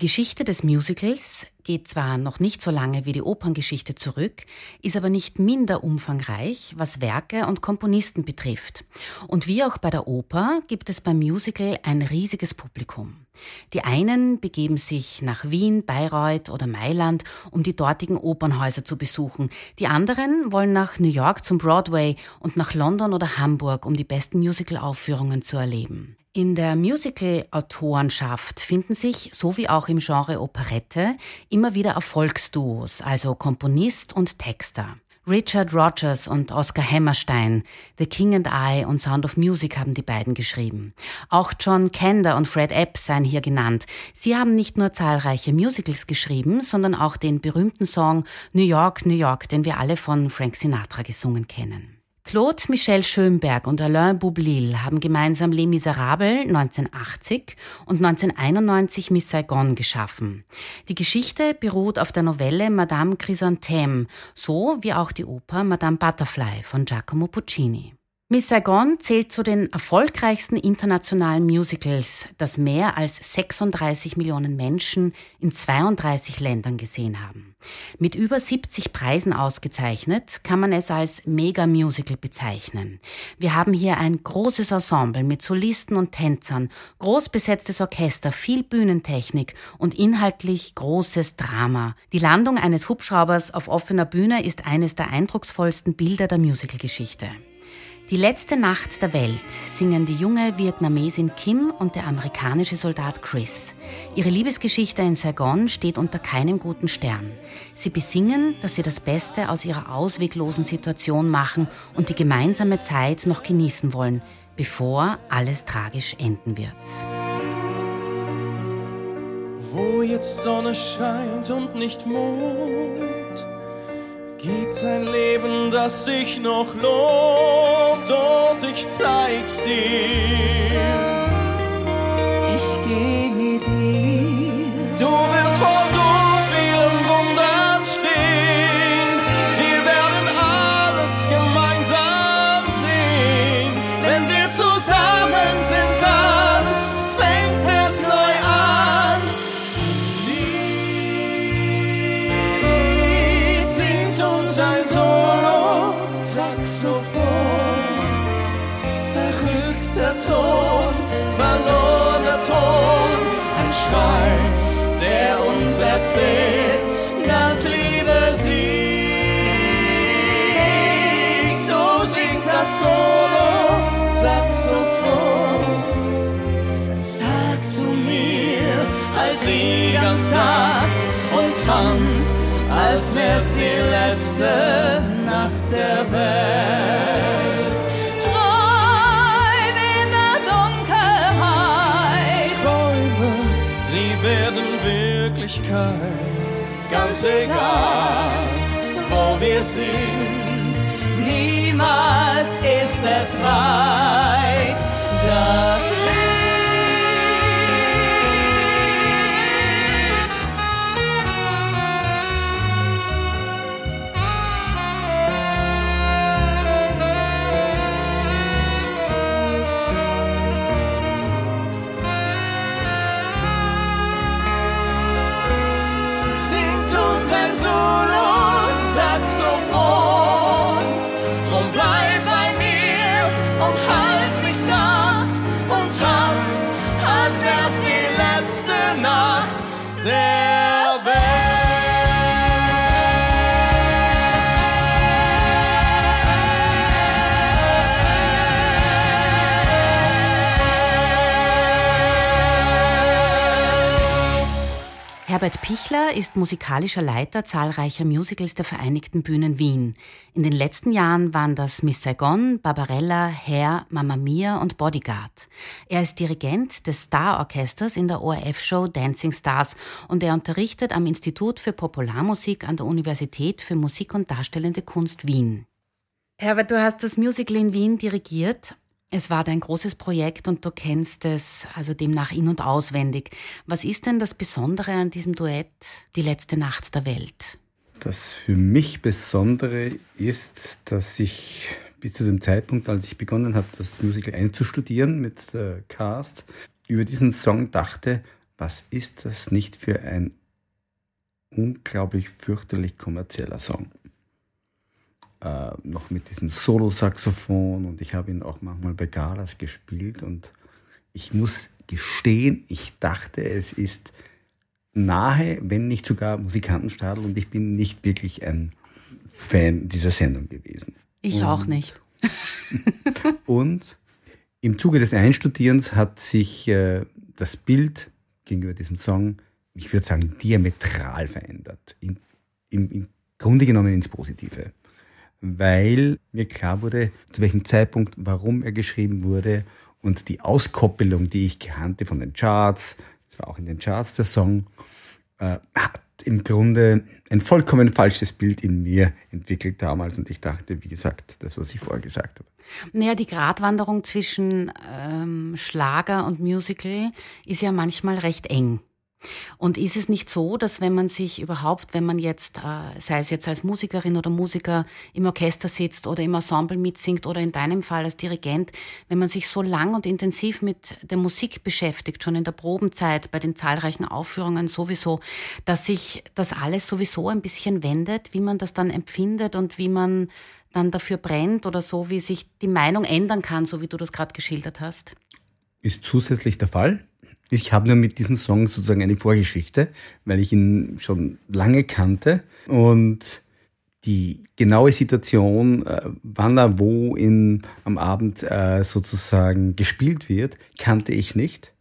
Die Geschichte des Musicals geht zwar noch nicht so lange wie die Operngeschichte zurück, ist aber nicht minder umfangreich, was Werke und Komponisten betrifft. Und wie auch bei der Oper gibt es beim Musical ein riesiges Publikum. Die einen begeben sich nach Wien, Bayreuth oder Mailand, um die dortigen Opernhäuser zu besuchen. Die anderen wollen nach New York zum Broadway und nach London oder Hamburg, um die besten Musical-Aufführungen zu erleben. In der Musical-Autorenschaft finden sich, so wie auch im Genre Operette, immer wieder Erfolgsduos, also Komponist und Texter. Richard Rogers und Oscar Hammerstein, The King and I und Sound of Music haben die beiden geschrieben. Auch John Kander und Fred Epp seien hier genannt. Sie haben nicht nur zahlreiche Musicals geschrieben, sondern auch den berühmten Song New York, New York, den wir alle von Frank Sinatra gesungen kennen. Claude Michel Schönberg und Alain Boublil haben gemeinsam Les Miserables 1980 und 1991 Miss Saigon geschaffen. Die Geschichte beruht auf der Novelle Madame Chrysanthème, so wie auch die Oper Madame Butterfly von Giacomo Puccini. Miss Saigon zählt zu den erfolgreichsten internationalen Musicals, das mehr als 36 Millionen Menschen in 32 Ländern gesehen haben. Mit über 70 Preisen ausgezeichnet, kann man es als Mega-Musical bezeichnen. Wir haben hier ein großes Ensemble mit Solisten und Tänzern, groß besetztes Orchester, viel Bühnentechnik und inhaltlich großes Drama. Die Landung eines Hubschraubers auf offener Bühne ist eines der eindrucksvollsten Bilder der Musicalgeschichte. Die letzte Nacht der Welt singen die junge Vietnamesin Kim und der amerikanische Soldat Chris. Ihre Liebesgeschichte in Saigon steht unter keinem guten Stern. Sie besingen, dass sie das Beste aus ihrer ausweglosen Situation machen und die gemeinsame Zeit noch genießen wollen, bevor alles tragisch enden wird. Wo jetzt Sonne scheint und nicht Mond Gibt's ein Leben, das sich noch lohnt und ich zeig's dir. Ich geh mit dir. Du wirst vor der uns erzählt, dass Liebe siegt. So singt das Solo, Saxophon. Sag zu mir, halt sie ganz sacht und tanz, als wär's die letzte Nacht der Welt. Wirklichkeit. Ganz egal, wo wir sind, Niemals ist es weit. Das Licht. Herbert Pichler ist musikalischer Leiter zahlreicher Musicals der Vereinigten Bühnen Wien. In den letzten Jahren waren das Miss Saigon, Barbarella, Hair, Mamma Mia und Bodyguard. Er ist Dirigent des Star-Orchesters in der ORF-Show Dancing Stars und er unterrichtet am Institut für Popularmusik an der Universität für Musik und Darstellende Kunst Wien. Herbert, du hast das Musical in Wien dirigiert es war dein großes Projekt und du kennst es also demnach in- und auswendig. Was ist denn das Besondere an diesem Duett Die letzte Nacht der Welt? Das für mich Besondere ist, dass ich bis zu dem Zeitpunkt, als ich begonnen habe, das Musical einzustudieren mit äh, Cast, über diesen Song dachte, was ist das nicht für ein unglaublich fürchterlich kommerzieller Song? Äh, noch mit diesem Solo-Saxophon und ich habe ihn auch manchmal bei Galas gespielt und ich muss gestehen, ich dachte, es ist nahe, wenn nicht sogar Musikantenstadel und ich bin nicht wirklich ein Fan dieser Sendung gewesen. Ich und, auch nicht. und im Zuge des Einstudierens hat sich äh, das Bild gegenüber diesem Song, ich würde sagen, diametral verändert. In, im, Im Grunde genommen ins Positive weil mir klar wurde, zu welchem Zeitpunkt, warum er geschrieben wurde und die Auskoppelung, die ich kannte von den Charts, das war auch in den Charts der Song, äh, hat im Grunde ein vollkommen falsches Bild in mir entwickelt damals und ich dachte, wie gesagt, das, was ich vorher gesagt habe. Naja, die Gratwanderung zwischen ähm, Schlager und Musical ist ja manchmal recht eng. Und ist es nicht so, dass wenn man sich überhaupt, wenn man jetzt, äh, sei es jetzt als Musikerin oder Musiker im Orchester sitzt oder im Ensemble mitsingt oder in deinem Fall als Dirigent, wenn man sich so lang und intensiv mit der Musik beschäftigt, schon in der Probenzeit, bei den zahlreichen Aufführungen sowieso, dass sich das alles sowieso ein bisschen wendet, wie man das dann empfindet und wie man dann dafür brennt oder so, wie sich die Meinung ändern kann, so wie du das gerade geschildert hast? Ist zusätzlich der Fall. Ich habe nur mit diesem Song sozusagen eine Vorgeschichte, weil ich ihn schon lange kannte und die genaue Situation, äh, wann er wo in, am Abend äh, sozusagen gespielt wird, kannte ich nicht.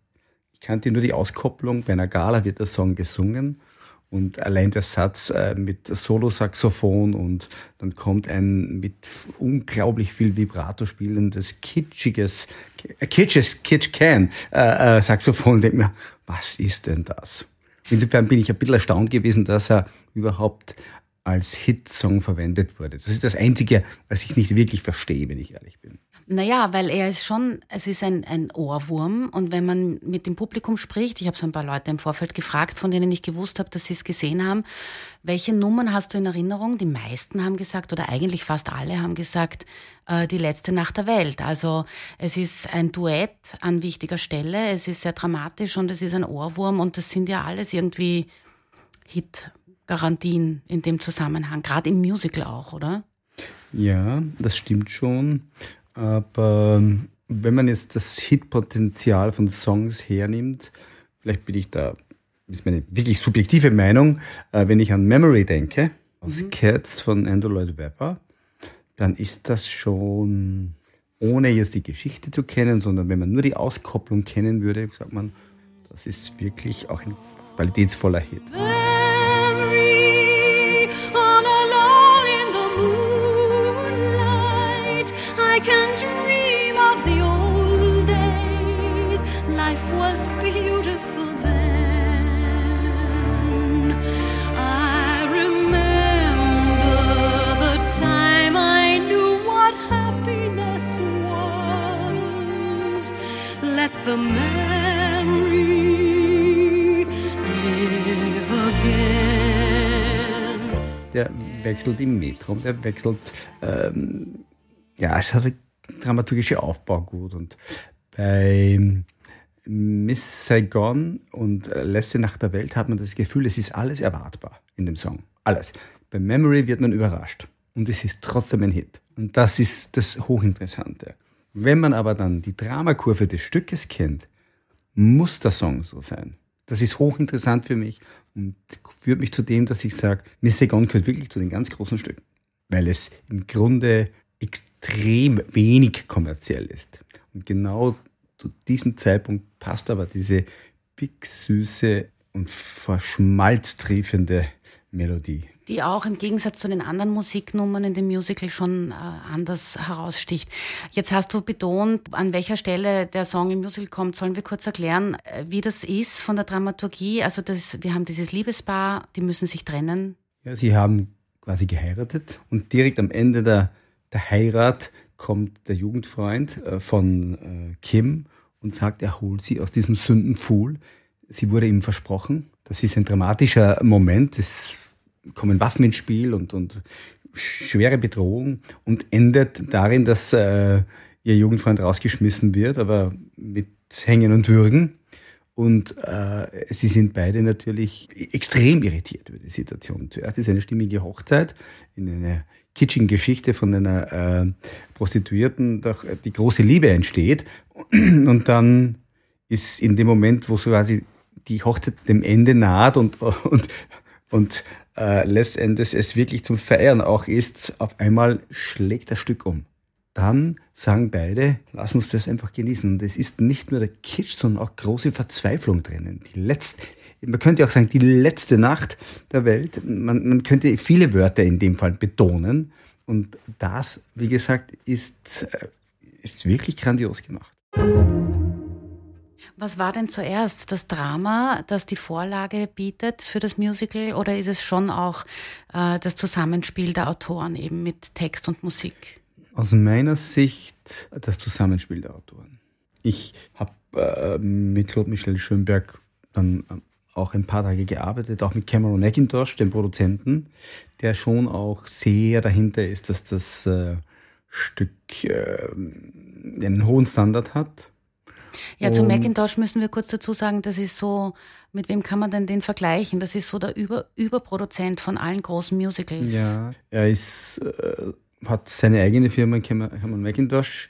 Ich kannte nur die Auskopplung. Bei einer Gala wird der Song gesungen und allein der Satz äh, mit Solo-Saxophon und dann kommt ein mit unglaublich viel Vibrato spielendes, kitschiges, äh, kitsches, kitsch can äh, äh, Saxophon. Denkt mir, was ist denn das? Insofern bin ich ein bisschen erstaunt gewesen, dass er überhaupt als Hitsong verwendet wurde. Das ist das Einzige, was ich nicht wirklich verstehe, wenn ich ehrlich bin. Naja, weil er ist schon, es ist ein, ein Ohrwurm und wenn man mit dem Publikum spricht, ich habe so ein paar Leute im Vorfeld gefragt, von denen ich gewusst habe, dass sie es gesehen haben, welche Nummern hast du in Erinnerung? Die meisten haben gesagt, oder eigentlich fast alle haben gesagt, äh, die letzte Nacht der Welt. Also es ist ein Duett an wichtiger Stelle, es ist sehr dramatisch und es ist ein Ohrwurm und das sind ja alles irgendwie Hit-Garantien in dem Zusammenhang, gerade im Musical auch, oder? Ja, das stimmt schon. Aber ähm, wenn man jetzt das Hitpotenzial von Songs hernimmt, vielleicht bin ich da, ist meine wirklich subjektive Meinung, äh, wenn ich an Memory denke, aus mhm. Cats von Andrew Lloyd Webber, dann ist das schon, ohne jetzt die Geschichte zu kennen, sondern wenn man nur die Auskopplung kennen würde, sagt man, das ist wirklich auch ein qualitätsvoller Hit. Wechselt im Metrum, der wechselt, ähm, ja, es hat dramaturgische Aufbau gut und bei Miss Saigon und Letzte Nacht der Welt hat man das Gefühl, es ist alles erwartbar in dem Song. Alles. Bei Memory wird man überrascht. Und es ist trotzdem ein Hit. Und das ist das Hochinteressante. Wenn man aber dann die Dramakurve des Stückes kennt, muss der Song so sein. Das ist hochinteressant für mich und führt mich zu dem, dass ich sage, Miss Saigon gehört wirklich zu den ganz großen Stücken, weil es im Grunde extrem wenig kommerziell ist. Und genau zu diesem Zeitpunkt passt aber diese big süße und verschmalztriefende Melodie. Die auch im Gegensatz zu den anderen Musiknummern in dem Musical schon äh, anders heraussticht. Jetzt hast du betont, an welcher Stelle der Song im Musical kommt. Sollen wir kurz erklären, äh, wie das ist von der Dramaturgie? Also das, wir haben dieses Liebespaar, die müssen sich trennen. Ja, sie haben quasi geheiratet und direkt am Ende der, der Heirat kommt der Jugendfreund äh, von äh, Kim und sagt, er holt sie aus diesem Sündenpfuhl. Sie wurde ihm versprochen. Das ist ein dramatischer Moment. Es kommen Waffen ins Spiel und, und schwere Bedrohung und endet darin, dass äh, ihr Jugendfreund rausgeschmissen wird, aber mit Hängen und Würgen. Und äh, sie sind beide natürlich extrem irritiert über die Situation. Zuerst ist eine stimmige Hochzeit in einer kitschigen Geschichte von einer äh, Prostituierten, doch die große Liebe entsteht. Und dann ist in dem Moment, wo so quasi die Hochzeit dem Ende naht und, und, und äh, letztendlich es wirklich zum Feiern auch ist, auf einmal schlägt das Stück um. Dann sagen beide, lass uns das einfach genießen. Und es ist nicht nur der Kitsch, sondern auch große Verzweiflung drinnen. Die letzte, man könnte auch sagen, die letzte Nacht der Welt. Man, man könnte viele Wörter in dem Fall betonen. Und das, wie gesagt, ist, äh, ist wirklich grandios gemacht. Was war denn zuerst das Drama, das die Vorlage bietet für das Musical, oder ist es schon auch äh, das Zusammenspiel der Autoren eben mit Text und Musik? Aus meiner Sicht das Zusammenspiel der Autoren. Ich habe äh, mit Claude Michel Schönberg dann äh, auch ein paar Tage gearbeitet, auch mit Cameron McIntosh, dem Produzenten, der schon auch sehr dahinter ist, dass das äh, Stück äh, einen hohen Standard hat ja, zu Macintosh müssen wir kurz dazu sagen, das ist so, mit wem kann man denn den vergleichen? Das ist so der Über Überproduzent von allen großen Musicals. Ja, er ist, äh, hat seine eigene Firma Hermann Macintosh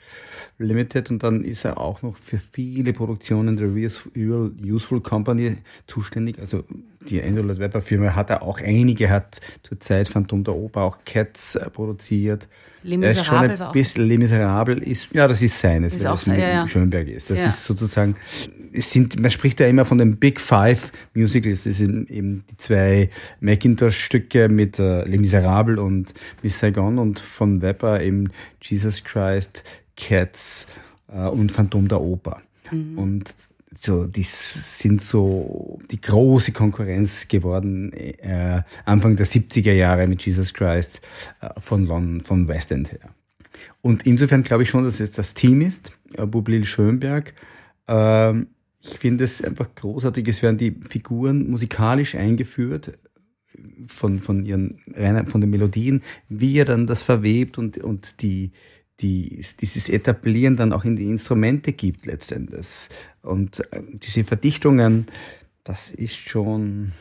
Limited und dann ist er auch noch für viele Produktionen der Real Useful Company zuständig. Also die Andrew Webber Firma hat er auch einige, hat zur Zeit Phantom der Oper auch Cats äh, produziert. Les Miserables ist schon ein bisschen, Les Miserables ist, ja, das ist seines, ist weil das ja, ja. Schönberg ist. Das ja. ist sozusagen, es sind, man spricht ja immer von den Big Five Musicals. Das sind eben die zwei Macintosh-Stücke mit äh, Les Miserables und Miss Saigon und von Webber eben Jesus Christ, Cats äh, und Phantom der Oper. Mhm. Und so, die sind so die große Konkurrenz geworden äh, Anfang der 70er Jahre mit Jesus Christ äh, von London, von West End her. Und insofern glaube ich schon, dass es das Team ist, äh, Bublil Schönberg. Ähm, ich finde es einfach großartig, es werden die Figuren musikalisch eingeführt von, von ihren, von den Melodien, wie er dann das verwebt und, und die, die, dieses Etablieren dann auch in die Instrumente gibt letztendlich. Und äh, diese Verdichtungen, das ist schon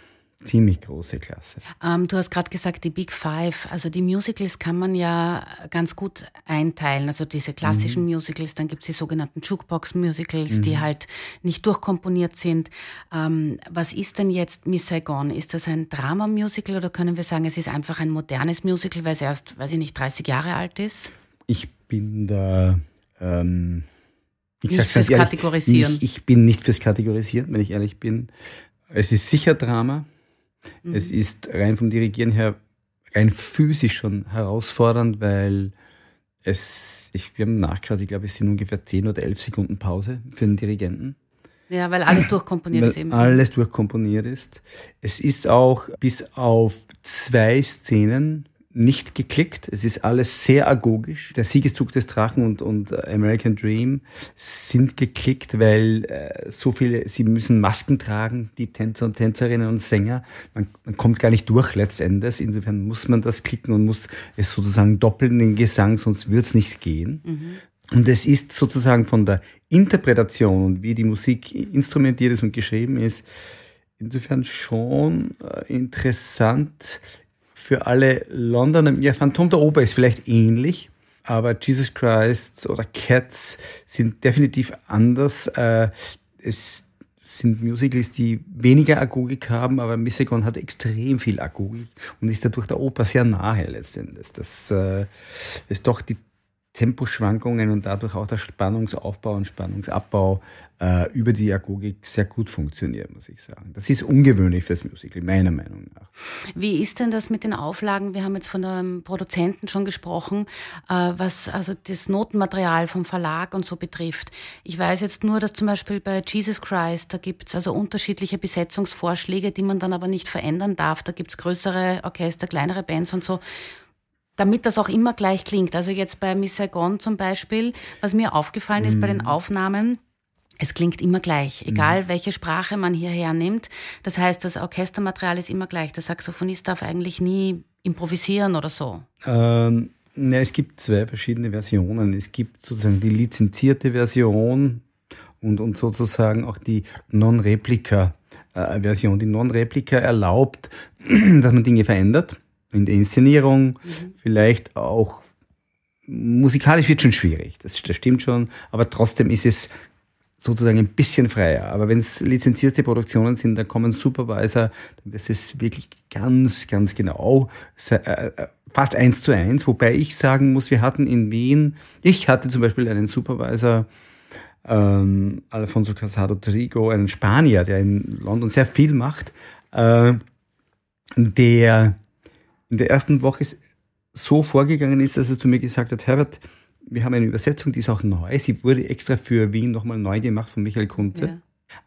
ziemlich große Klasse. Ähm, du hast gerade gesagt, die Big Five, also die Musicals kann man ja ganz gut einteilen. Also diese klassischen mhm. Musicals, dann gibt es die sogenannten Jukebox-Musicals, mhm. die halt nicht durchkomponiert sind. Ähm, was ist denn jetzt Miss Saigon? Ist das ein Drama-Musical oder können wir sagen, es ist einfach ein modernes Musical, weil es erst, weiß ich nicht, 30 Jahre alt ist? Ich bin da. Ähm, ich nicht fürs ehrlich, Kategorisieren. Ich, ich, bin nicht fürs Kategorisieren, wenn ich ehrlich bin. Es ist sicher Drama. Mhm. Es ist rein vom Dirigieren her rein physisch schon herausfordernd, weil es, ich, wir haben nachgeschaut, ich glaube, es sind ungefähr 10 oder 11 Sekunden Pause für den Dirigenten. Ja, weil alles durchkomponiert weil ist eben. Alles durchkomponiert ist. Es ist auch bis auf zwei Szenen nicht geklickt. Es ist alles sehr agogisch. Der Siegeszug des Drachen und, und äh, American Dream sind geklickt, weil äh, so viele, sie müssen Masken tragen, die Tänzer und Tänzerinnen und Sänger. Man, man kommt gar nicht durch letztendlich. Insofern muss man das klicken und muss es sozusagen doppeln, den Gesang, sonst wird es nicht gehen. Mhm. Und es ist sozusagen von der Interpretation und wie die Musik instrumentiert ist und geschrieben ist, insofern schon äh, interessant für alle Londoner, ja, Phantom der Oper ist vielleicht ähnlich, aber Jesus Christ oder Cats sind definitiv anders. Äh, es sind Musicals, die weniger Agogik haben, aber Missegon hat extrem viel Agogik und ist dadurch der Oper sehr nahe letztendlich. Das äh, ist doch die Temposchwankungen und dadurch auch der Spannungsaufbau und Spannungsabbau äh, über die Agogik sehr gut funktioniert, muss ich sagen. Das ist ungewöhnlich fürs Musical, meiner Meinung nach. Wie ist denn das mit den Auflagen? Wir haben jetzt von dem Produzenten schon gesprochen, äh, was also das Notenmaterial vom Verlag und so betrifft. Ich weiß jetzt nur, dass zum Beispiel bei Jesus Christ, da gibt es also unterschiedliche Besetzungsvorschläge, die man dann aber nicht verändern darf. Da gibt es größere Orchester, kleinere Bands und so damit das auch immer gleich klingt. Also jetzt bei Miss Saigon zum Beispiel, was mir aufgefallen ist mhm. bei den mhm. Aufnahmen, es klingt immer gleich, egal mhm. welche Sprache man hierher nimmt. Das heißt, das Orchestermaterial ist immer gleich. Der Saxophonist darf eigentlich nie improvisieren oder so. Ähm, na, es gibt zwei verschiedene Versionen. Es gibt sozusagen die lizenzierte Version und, und sozusagen auch die Non-Replika-Version. Äh, die Non-Replika erlaubt, dass man Dinge verändert in der Inszenierung, mhm. vielleicht auch musikalisch wird schon schwierig, das, das stimmt schon, aber trotzdem ist es sozusagen ein bisschen freier. Aber wenn es lizenzierte Produktionen sind, da kommen Supervisor, dann ist es wirklich ganz, ganz genau, äh, äh, fast eins zu eins. Wobei ich sagen muss, wir hatten in Wien, ich hatte zum Beispiel einen Supervisor, ähm, Alfonso Casado Trigo, einen Spanier, der in London sehr viel macht, äh, der in der ersten Woche so vorgegangen ist, dass er zu mir gesagt hat, Herbert, wir haben eine Übersetzung, die ist auch neu. Sie wurde extra für Wien nochmal neu gemacht von Michael Kunze.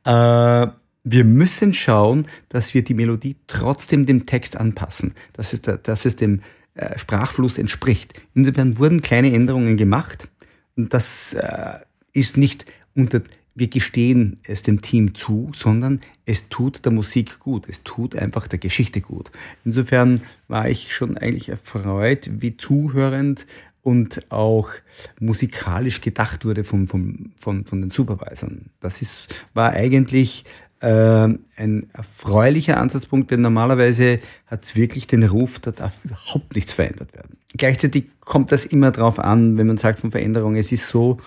Ja. Äh, wir müssen schauen, dass wir die Melodie trotzdem dem Text anpassen, dass es, dass es dem äh, Sprachfluss entspricht. Insofern wurden kleine Änderungen gemacht. Und das äh, ist nicht unter wir gestehen es dem Team zu, sondern es tut der Musik gut, es tut einfach der Geschichte gut. Insofern war ich schon eigentlich erfreut, wie zuhörend und auch musikalisch gedacht wurde vom, vom, von, von den Supervisern. Das ist, war eigentlich ein erfreulicher Ansatzpunkt, denn normalerweise hat es wirklich den Ruf, da darf überhaupt nichts verändert werden. Gleichzeitig kommt das immer darauf an, wenn man sagt von Veränderung, es ist so,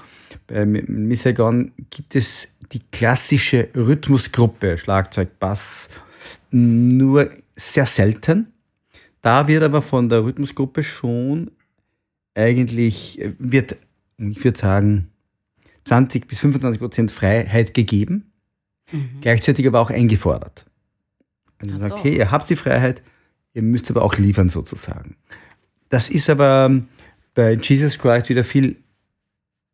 bei Miss Saigon gibt es die klassische Rhythmusgruppe, Schlagzeug, Bass, nur sehr selten. Da wird aber von der Rhythmusgruppe schon eigentlich, wird, ich würde sagen, 20 bis 25 Prozent Freiheit gegeben, mhm. gleichzeitig aber auch eingefordert. Also man sagt, hey, ihr habt die Freiheit, ihr müsst aber auch liefern sozusagen. Das ist aber bei Jesus Christ wieder viel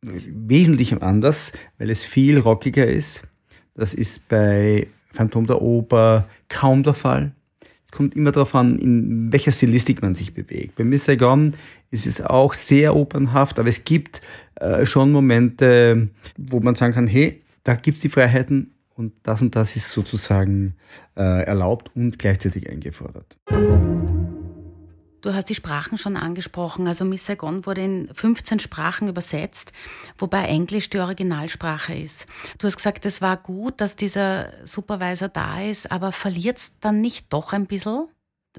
wesentlich anders, weil es viel rockiger ist. Das ist bei Phantom der Oper kaum der Fall. Es kommt immer darauf an, in welcher Stilistik man sich bewegt. Bei Miss Saigon ist es auch sehr opernhaft, aber es gibt äh, schon Momente, wo man sagen kann, hey, da gibt es die Freiheiten und das und das ist sozusagen äh, erlaubt und gleichzeitig eingefordert. Du hast die Sprachen schon angesprochen. Also Miss Saigon wurde in 15 Sprachen übersetzt, wobei Englisch die Originalsprache ist. Du hast gesagt, es war gut, dass dieser Supervisor da ist, aber verliert es dann nicht doch ein bisschen?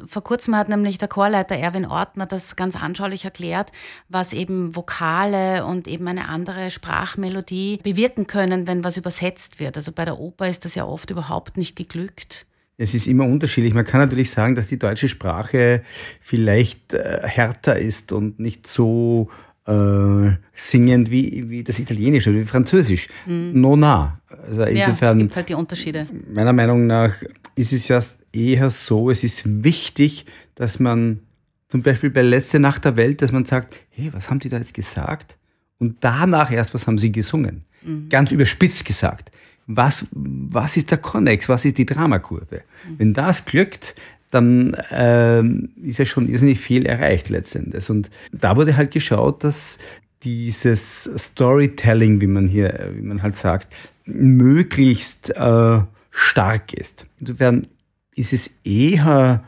Vor kurzem hat nämlich der Chorleiter Erwin Ortner das ganz anschaulich erklärt, was eben Vokale und eben eine andere Sprachmelodie bewirken können, wenn was übersetzt wird. Also bei der Oper ist das ja oft überhaupt nicht geglückt. Es ist immer unterschiedlich. Man kann natürlich sagen, dass die deutsche Sprache vielleicht äh, härter ist und nicht so äh, singend wie, wie das Italienische oder wie Französisch. Mhm. Nona. Also insofern, ja, gibt halt die Unterschiede. Meiner Meinung nach ist es ja eher so, es ist wichtig, dass man zum Beispiel bei Letzte Nacht der Welt, dass man sagt, hey, was haben die da jetzt gesagt? Und danach erst, was haben sie gesungen? Mhm. Ganz überspitzt gesagt was, was ist der Konnex, was ist die Dramakurve. Mhm. Wenn das glückt, dann ähm, ist ja schon irrsinnig viel erreicht letztendlich. Und da wurde halt geschaut, dass dieses Storytelling, wie man hier, wie man halt sagt, möglichst äh, stark ist. Insofern ist es eher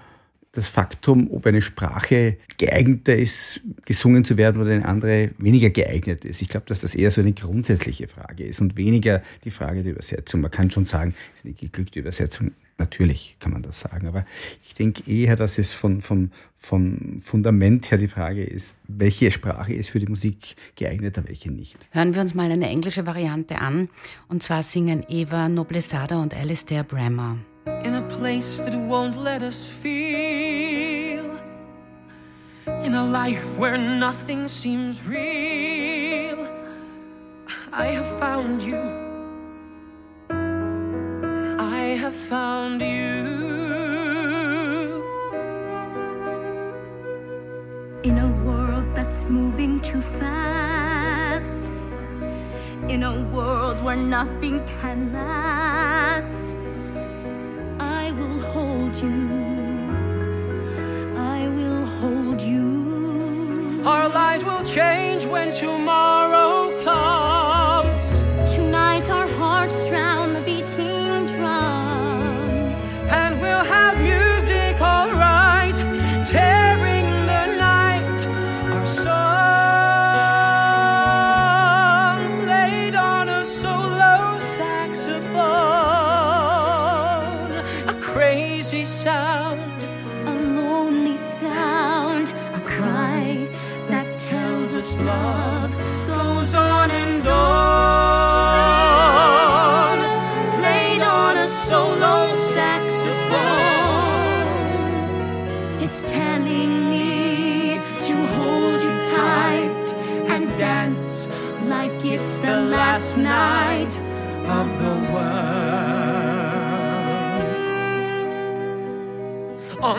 das Faktum, ob eine Sprache geeigneter ist, gesungen zu werden oder eine andere weniger geeignet ist. Ich glaube, dass das eher so eine grundsätzliche Frage ist und weniger die Frage der Übersetzung. Man kann schon sagen, eine geglückte Übersetzung, natürlich kann man das sagen, aber ich denke eher, dass es von, von, von Fundament her die Frage ist, welche Sprache ist für die Musik geeigneter, welche nicht. Hören wir uns mal eine englische Variante an. Und zwar singen Eva Noblesada und Alistair Brammer. in a place that won't let us feel. In a life where nothing seems real, I have found you. Found you. In a world that's moving too fast, in a world where nothing can last, I will hold you. I will hold you. Our lives will change when tomorrow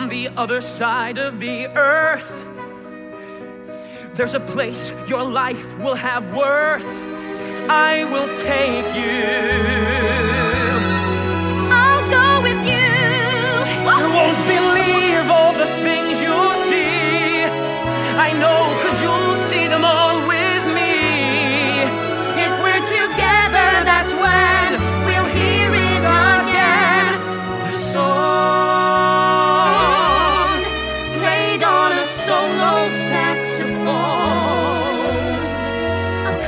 On the other side of the earth, there's a place your life will have worth. I will take you. I'll go with you. Ah! You won't believe all the things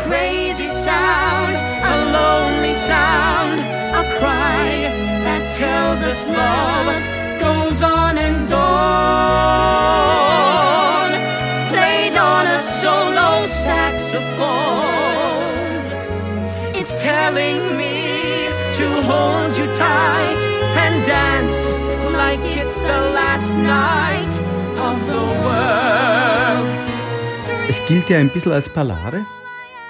crazy sound, a lonely sound, a cry that tells us love goes on and on. Played on a solo saxophone. It's telling me to hold you tight and dance like it's the last night of the world. Es gilt ja ein bisschen als Ballade.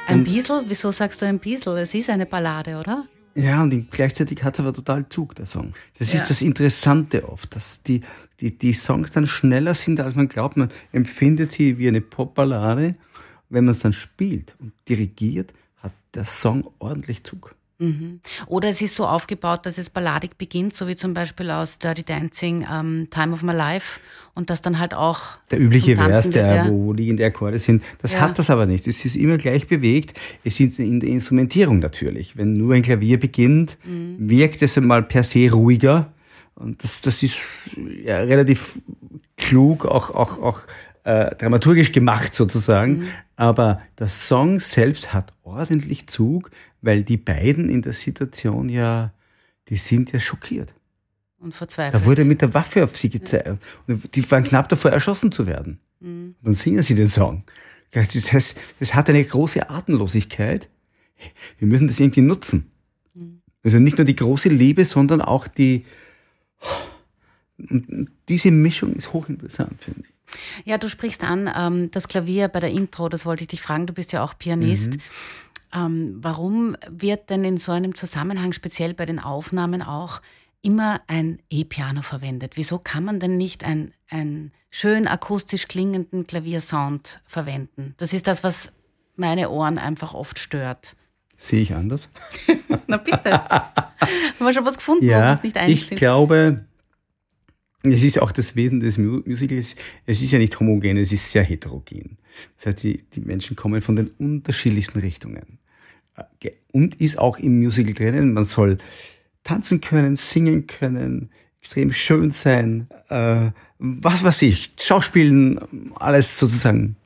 Ein Biesel? Wieso sagst du ein Biesel? Es ist eine Ballade, oder? Ja, und gleichzeitig hat es aber total Zug, der Song. Das Ja. ist das Interessante oft, dass die, die, die Songs dann schneller sind, als man glaubt. Man empfindet sie wie eine Popballade. Wenn man es dann spielt und dirigiert, hat der Song ordentlich Zug. Oder es ist so aufgebaut, dass es balladig beginnt, so wie zum Beispiel aus Dirty Dancing, ähm, Time of My Life, und das dann halt auch. Der übliche Vers, der, ja. wo liegende Akkorde sind, das Ja. hat das aber nicht. Es ist immer gleich bewegt. Es ist in der Instrumentierung natürlich. Wenn nur ein Klavier beginnt, Mhm. wirkt es einmal per se ruhiger. Und das, das ist ja, relativ klug, auch, auch, auch äh, dramaturgisch gemacht sozusagen. Mhm. Aber der Song selbst hat ordentlich Zug, weil die beiden in der Situation ja, die sind ja schockiert. Und verzweifelt. Da wurde mit der Waffe auf sie gezeigt. Und die waren knapp davor, erschossen zu werden. Mhm. Und dann singen sie den Song. Das heißt, es hat eine große Atemlosigkeit. Wir müssen das irgendwie nutzen. Mhm. Also nicht nur die große Liebe, sondern auch die. Und diese Mischung ist hochinteressant, finde ich. Ja, du sprichst an, ähm, das Klavier bei der Intro, das wollte ich dich fragen, du bist ja auch Pianist. Mhm. Ähm, warum wird denn in so einem Zusammenhang, speziell bei den Aufnahmen auch, immer ein E-Piano verwendet? Wieso kann man denn nicht ein, ein schön akustisch klingenden Klaviersound verwenden? Das ist das, was meine Ohren einfach oft stört. Sehe ich anders? Na bitte. Haben wir schon was gefunden, wo Ja, uns nicht einig ich glaube, es ist auch das Wesen des Mu- Musicals, es ist ja nicht homogen, es ist sehr heterogen. Das heißt, die, die Menschen kommen von den unterschiedlichsten Richtungen. Äh, Und ist auch im Musical drinnen, man soll tanzen können, singen können, extrem schön sein, äh, was weiß ich, Schauspielen, alles sozusagen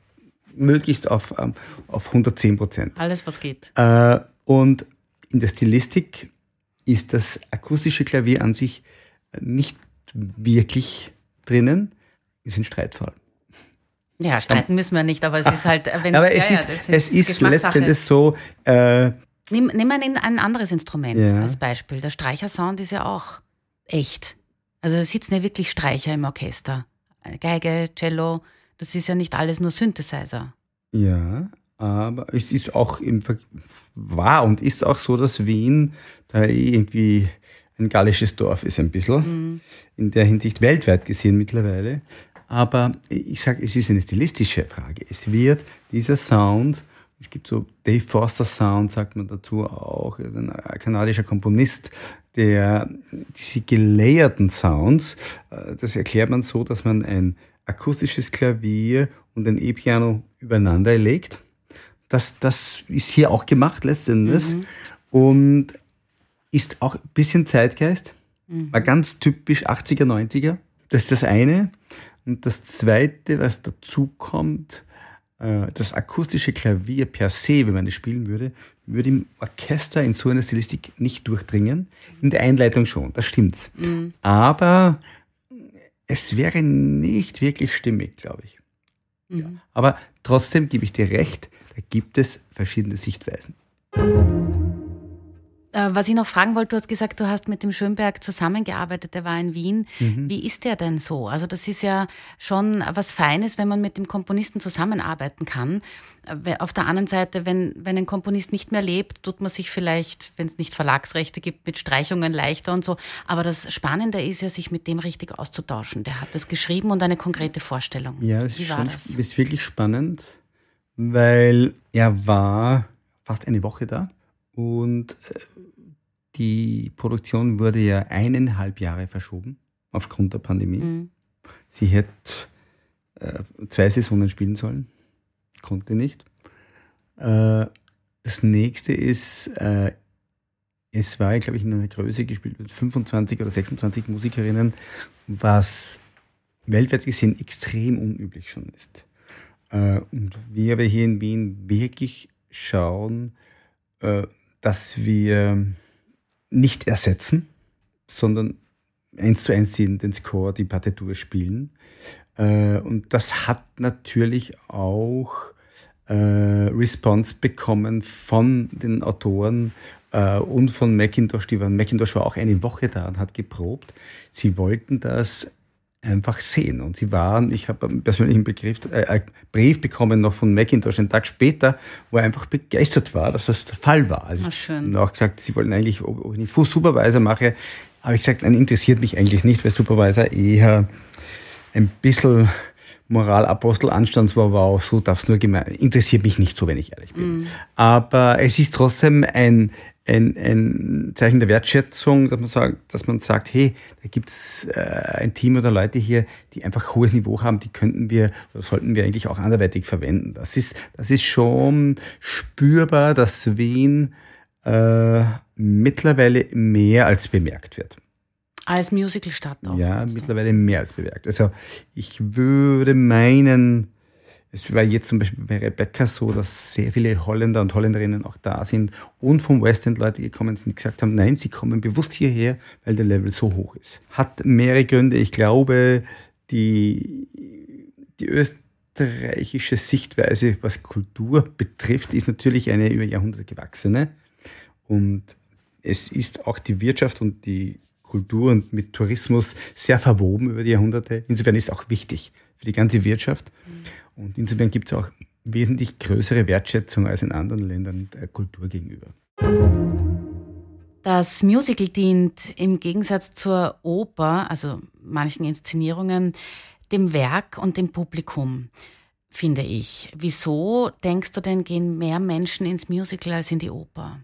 möglichst auf, ähm, auf 110 Prozent. Alles, was geht. Äh, und in der Stilistik ist das akustische Klavier an sich nicht wirklich drinnen. Ist ein Streitfall. Ja, streiten müssen wir nicht, aber es ist halt, wenn Aber es ja, ja, ist, das es ist letztendlich so, äh, Nimm, nimm ein, ein anderes Instrument Ja. als Beispiel. Der Streichersound ist ja auch echt. Also da sitzen ja wirklich Streicher im Orchester. Geige, Cello, Das ist ja nicht alles nur Synthesizer. Ja, aber es ist auch im Ver war und ist auch so, dass Wien da irgendwie ein gallisches Dorf ist ein bisschen. In der Hinsicht weltweit gesehen mittlerweile. Aber ich sage, es ist eine stilistische Frage. Es wird dieser Sound, es gibt so Dave Foster Sound, sagt man dazu auch, ein kanadischer Komponist, der diese gelayerten Sounds, äh, das erklärt man so, dass man ein akustisches Klavier und ein E-Piano übereinander legt. Das, das ist hier auch gemacht letztendlich und ist auch ein bisschen Zeitgeist. War ganz typisch 80er, 90er. Das ist das eine. Und das zweite, was dazu kommt, äh, das akustische Klavier per se, wenn man es spielen würde, würde im Orchester in so einer Stilistik nicht durchdringen. In der Einleitung schon, das stimmt. Aber es wäre nicht wirklich stimmig, glaube ich. Ja. Aber trotzdem gebe ich dir recht, da gibt es verschiedene Sichtweisen. Äh, was ich noch fragen wollte, du hast gesagt, du hast mit dem Schönberg zusammengearbeitet, der war in Wien. Wie ist der denn so? Also das ist ja schon was Feines, wenn man mit dem Komponisten zusammenarbeiten kann. Äh, Auf der anderen Seite, wenn, wenn ein Komponist nicht mehr lebt, tut man sich vielleicht, wenn es nicht Verlagsrechte gibt, mit Streichungen leichter und so. Aber das Spannende ist ja, sich mit dem richtig auszutauschen. Der hat das geschrieben und eine konkrete Vorstellung. Ja, das Wie ist, schon, das? ist wirklich spannend, weil er war fast eine Woche da und äh, die Produktion wurde ja eineinhalb Jahre verschoben aufgrund der Pandemie. Mhm. Sie hätte äh, zwei Saisonen spielen sollen, konnte nicht. Äh, das nächste ist, äh, es war, glaube ich, in einer Größe gespielt mit 25 oder 26 Musikerinnen, was weltweit gesehen extrem unüblich schon ist. Äh, und wir aber hier in Wien wirklich schauen, äh, dass wir nicht ersetzen, sondern eins zu eins den, den Score, die Partitur spielen. Äh, und das hat natürlich auch äh, Response bekommen von den Autoren äh, und von Macintosh. Die waren, Macintosh war auch eine Woche da und hat geprobt. Sie wollten das einfach sehen. Und sie waren, ich habe einen persönlichen Begriff, äh, einen Brief bekommen noch von Macintosh einen Tag später, wo er einfach begeistert war, dass das der Fall war. Also Ah, schön. Und auch gesagt, sie wollten eigentlich, ob, ob ich nicht Fuß Supervisor mache. Aber ich gesagt, nein, interessiert mich eigentlich nicht, weil Supervisor eher ein bisschen Moralapostel, Anstandswauwau, so darf es nur gemeint, interessiert mich nicht so, wenn ich ehrlich bin. Aber es ist trotzdem ein, ein, ein Zeichen der Wertschätzung, dass man sagt, dass man sagt hey, da gibt's äh, ein Team oder Leute hier, die einfach hohes Niveau haben, die könnten wir oder sollten wir eigentlich auch anderweitig verwenden. Das ist, das ist schon spürbar, dass Wien äh, mittlerweile mehr als bemerkt wird. Als Musicalstadt auch. Ja, meinst du? mittlerweile mehr als bemerkt. Also ich würde meinen, es war jetzt zum Beispiel bei Rebecca so, dass sehr viele Holländer und Holländerinnen auch da sind und vom West End Leute gekommen sind, die gesagt haben, nein, sie kommen bewusst hierher, weil der Level so hoch ist. Hat mehrere Gründe. Ich glaube, die, die österreichische Sichtweise, was Kultur betrifft, ist natürlich eine über Jahrhunderte gewachsene. Und es ist auch die Wirtschaft und die Kultur und mit Tourismus sehr verwoben über die Jahrhunderte. Insofern ist es auch wichtig für die ganze Wirtschaft. Und insofern gibt es auch wesentlich größere Wertschätzung als in anderen Ländern der Kultur gegenüber. Das Musical dient im Gegensatz zur Oper, also manchen Inszenierungen, dem Werk und dem Publikum, finde ich. Wieso denkst du denn, gehen mehr Menschen ins Musical als in die Oper?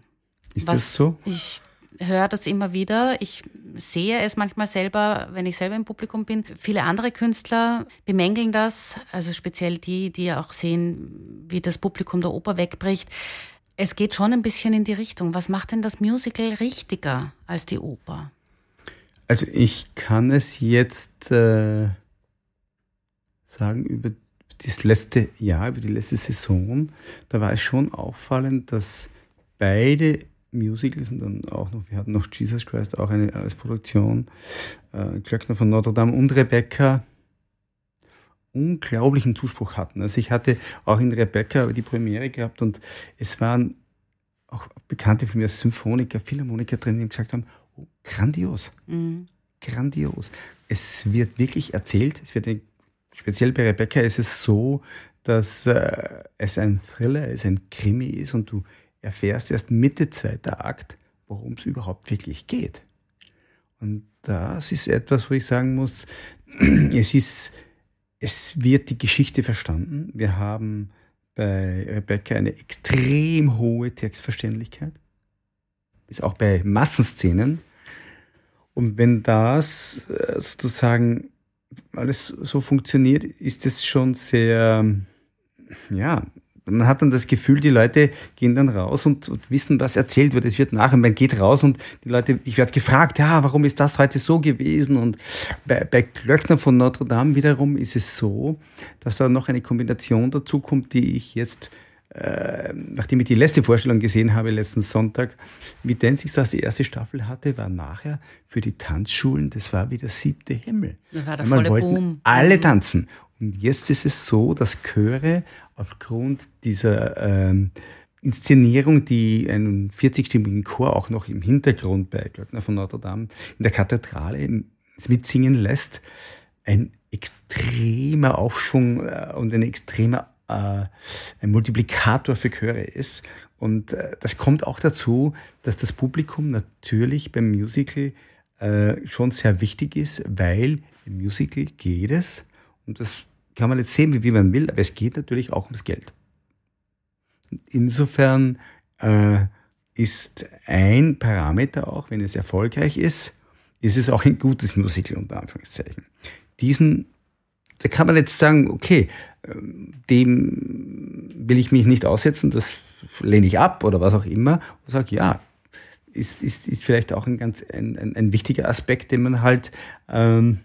Ist Was- das so? Ich höre das immer wieder. Ich sehe es manchmal selber, wenn ich selber im Publikum bin. Viele andere Künstler bemängeln das, also speziell die, die auch sehen, wie das Publikum der Oper wegbricht. Es geht schon ein bisschen in die Richtung. Was macht denn das Musical richtiger als die Oper? Also ich kann es jetzt äh, sagen über das letzte Jahr, über die letzte Saison. Da war es schon auffallend, dass beide Musicals und dann auch noch, wir hatten noch Jesus Christ auch eine als Produktion, äh, Glöckner von Notre Dame und Rebecca unglaublichen Zuspruch hatten. Also ich hatte auch in Rebecca die Premiere gehabt und es waren auch Bekannte von mir, Symphoniker, Philharmoniker drin, die gesagt haben, oh, grandios, Mhm. grandios. Es wird wirklich erzählt, es wird speziell bei Rebecca ist es so, dass äh, es ein Thriller, es ein Krimi ist und du erfährst erst Mitte zweiter Akt, worum es überhaupt wirklich geht. Und das ist etwas, wo ich sagen muss, es ist, es wird die Geschichte verstanden. Wir haben bei Rebecca eine extrem hohe Textverständlichkeit. Ist auch bei Massenszenen. Und wenn das äh, sozusagen alles so funktioniert, ist es schon sehr, ja, man hat dann das Gefühl, die Leute gehen dann raus und, und, wissen, was erzählt wird. Es wird nachher, man geht raus und die Leute, ich werde gefragt, ja, warum ist das heute so gewesen? Und bei, bei Glöckner von Notre Dame wiederum ist es so, dass da noch eine Kombination dazu kommt, die ich jetzt äh, nachdem ich die letzte Vorstellung gesehen habe, letzten Sonntag, wie Dancing Stars die erste Staffel hatte, war nachher für die Tanzschulen, das war wie der siebte Himmel. Das war der Man wollten Boom. alle Mhm. tanzen. Und jetzt ist es so, dass Chöre aufgrund dieser ähm, Inszenierung, die einen 40-stimmigen Chor auch noch im Hintergrund bei Glöckner von Notre Dame in der Kathedrale mitsingen lässt, ein extremer Aufschwung äh, und ein extremer äh, ein Multiplikator für Chöre ist. Und äh, das kommt auch dazu, dass das Publikum natürlich beim Musical äh, schon sehr wichtig ist, weil im Musical geht es, und das kann man jetzt sehen, wie, man will, aber es geht natürlich auch ums Geld. Insofern äh, ist ein Parameter auch, wenn es erfolgreich ist, ist es auch ein gutes Musical unter Anführungszeichen. Diesen, da kann man jetzt sagen, okay, ähm, dem will ich mich nicht aussetzen, das lehne ich ab oder was auch immer und sage, ja, ist, ist, ist vielleicht auch ein ganz ein, ein, ein wichtiger Aspekt, den man halt ähm,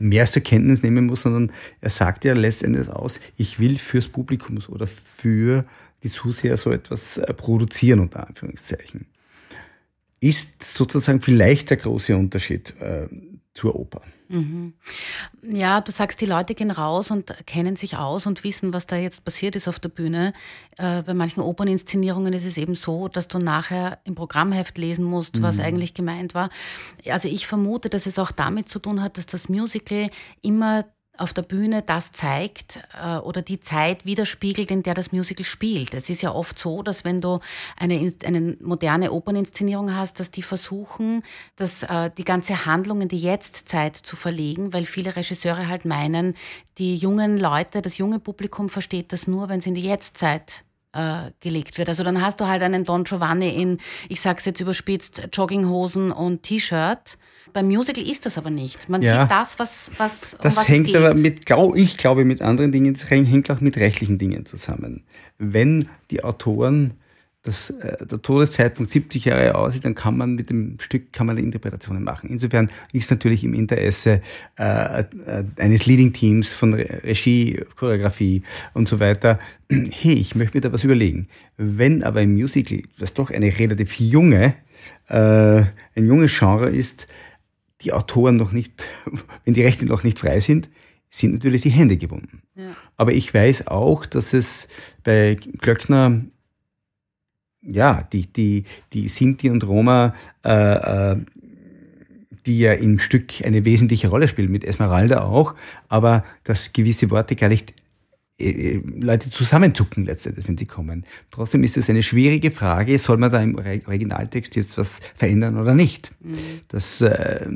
mehr zur Kenntnis nehmen muss, sondern er sagt ja letztendlich aus, ich will fürs Publikum oder für die Zuseher so etwas äh, produzieren, unter Anführungszeichen. Ist sozusagen vielleicht der große Unterschied äh, zur Oper. Mhm. Ja, du sagst, die Leute gehen raus und kennen sich aus und wissen, was da jetzt passiert ist auf der Bühne. Äh, bei manchen Operninszenierungen ist es eben so, dass du nachher im Programmheft lesen musst, was eigentlich gemeint war. Also ich vermute, dass es auch damit zu tun hat, dass das Musical immer auf der Bühne das zeigt äh, oder die Zeit widerspiegelt, in der das Musical spielt. Es ist ja oft so, dass wenn du eine, eine moderne Operninszenierung hast, dass die versuchen, dass, äh, die ganze Handlung in die Jetztzeit zu verlegen, weil viele Regisseure halt meinen, die jungen Leute, das junge Publikum versteht das nur, wenn es in die Jetztzeit äh, gelegt wird. Also dann hast du halt einen Don Giovanni in, ich sag's jetzt überspitzt, Jogginghosen und T-Shirt. Beim Musical ist das aber nicht. Man Ja. sieht das, was, was um Das was hängt aber mit, ich glaube, mit anderen Dingen, das hängt auch mit rechtlichen Dingen zusammen. Wenn die Autoren das, äh, der Todeszeitpunkt 70 Jahre aus ist, dann kann man mit dem Stück kann man Interpretationen machen. Insofern ist natürlich im Interesse äh, äh, eines Leading Teams von Re Regie, Choreografie und so weiter, hey, ich möchte mir da was überlegen. Wenn aber im Musical, das doch eine relativ junge, äh, ein junges Genre ist, die Autoren noch nicht, wenn die Rechte noch nicht frei sind, sind natürlich die Hände gebunden. Aber ich weiß auch, dass es bei Glöckner, ja, die, die, die Sinti und Roma, äh, äh, die ja im Stück eine wesentliche Rolle spielen, mit Esmeralda auch, aber dass gewisse Worte gar nicht äh, Leute zusammenzucken letztendlich, wenn sie kommen. Trotzdem ist es eine schwierige Frage, soll man da im Originaltext jetzt was verändern oder nicht? Das äh,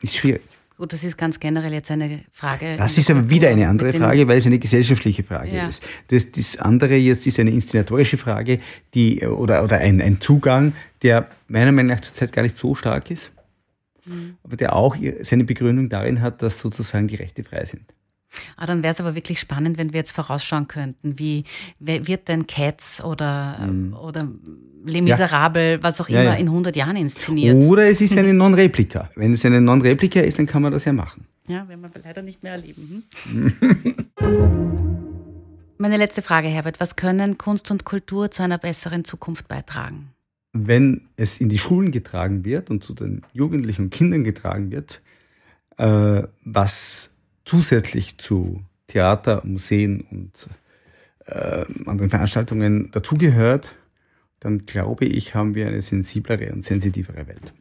ist schwierig. Gut, das ist ganz generell jetzt eine Frage. Das ist aber wieder eine andere Frage, weil es eine gesellschaftliche Frage Ja. ist. Das, das andere jetzt ist eine inszenatorische Frage, die, oder, oder ein, ein Zugang, der meiner Meinung nach zurzeit gar nicht so stark ist, Mhm. aber der auch seine Begründung darin hat, dass sozusagen die Rechte frei sind. Ah, dann wäre es aber wirklich spannend, wenn wir jetzt vorausschauen könnten, wie wird denn Cats oder, ähm, oder Les Miserables, was auch Mhm. Ja, immer, ja. in 100 Jahren inszeniert? Oder es ist eine Non-Replika. Wenn es eine Non-Replika ist, dann kann man das ja machen. Ja, werden wir leider nicht mehr erleben. Hm? Meine letzte Frage, Herbert. Was können Kunst und Kultur zu einer besseren Zukunft beitragen? wenn es in die Schulen getragen wird und zu den Jugendlichen und Kindern getragen wird, äh, was zusätzlich zu Theater, Museen und äh, anderen Veranstaltungen dazugehört, dann glaube ich, haben wir eine sensiblere und sensitivere Welt.